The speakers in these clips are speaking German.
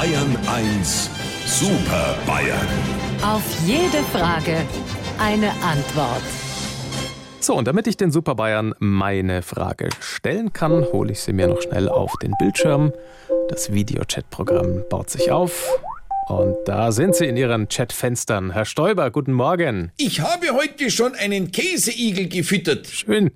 Bayern 1 Super Bayern. Auf jede Frage eine Antwort. So, und damit ich den Super Bayern meine Frage stellen kann, hole ich sie mir noch schnell auf den Bildschirm. Das Videochat-Programm baut sich auf. Und da sind Sie in Ihren Chatfenstern. Herr Stoiber, guten Morgen. Ich habe heute schon einen Käseigel gefüttert. Schön.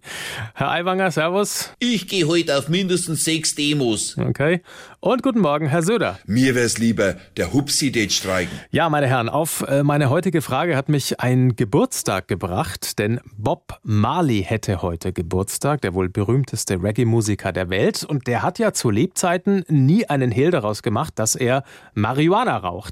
Herr Aiwanger, Servus. Ich gehe heute auf mindestens sechs Demos. Okay. Und guten Morgen, Herr Söder. Mir wär's lieber, der Hupsi tät streiken. Ja, meine Herren, auf äh, meine heutige Frage hat mich ein Geburtstag gebracht, denn Bob Marley hätte heute Geburtstag, der wohl berühmteste Reggae-Musiker der Welt. Und der hat ja zu Lebzeiten nie einen Hehl daraus gemacht, dass er Marihuana raucht.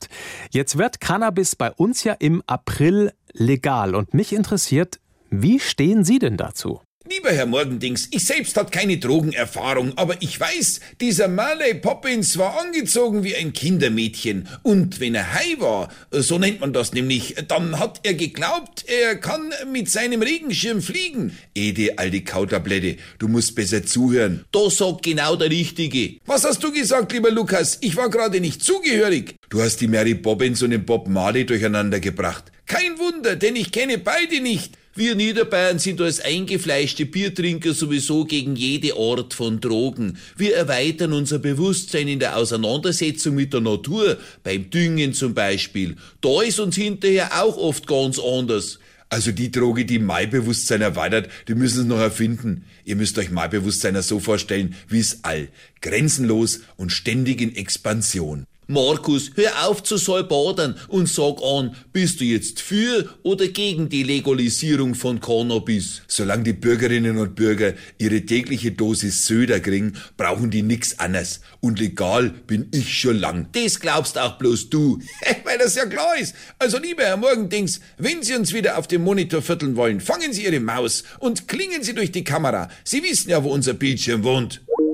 Jetzt wird Cannabis bei uns ja im April legal. Und mich interessiert, wie stehen Sie denn dazu? Lieber Herr Morgendings, ich selbst hat keine Drogenerfahrung, aber ich weiß, dieser Marley Poppins war angezogen wie ein Kindermädchen. Und wenn er high war, so nennt man das nämlich, dann hat er geglaubt, er kann mit seinem Regenschirm fliegen. Ede, alte Kautablette, du musst besser zuhören. Da sagt genau der Richtige. Was hast du gesagt, lieber Lukas? Ich war gerade nicht zugehörig. Du hast die Mary Bobbins und den Bob Marley durcheinander gebracht. Kein Wunder, denn ich kenne beide nicht. Wir Niederbayern sind als eingefleischte Biertrinker sowieso gegen jede Art von Drogen. Wir erweitern unser Bewusstsein in der Auseinandersetzung mit der Natur, beim Düngen zum Beispiel. Da ist uns hinterher auch oft ganz anders. Also die Droge, die mein Bewusstsein erweitert, die müssen es noch erfinden. Ihr müsst euch mein Bewusstsein so vorstellen wie es all. Grenzenlos und ständig in Expansion. Markus, hör auf zu salbadern und sag an, bist du jetzt für oder gegen die Legalisierung von Cannabis? Solange die Bürgerinnen und Bürger ihre tägliche Dosis Söder kriegen, brauchen die nix anderes. Und legal bin ich schon lang. Das glaubst auch bloß du. Weil das ja klar ist. Also lieber Herr Morgendings, wenn Sie uns wieder auf dem Monitor vierteln wollen, fangen Sie Ihre Maus und klingen Sie durch die Kamera. Sie wissen ja, wo unser Bildschirm wohnt.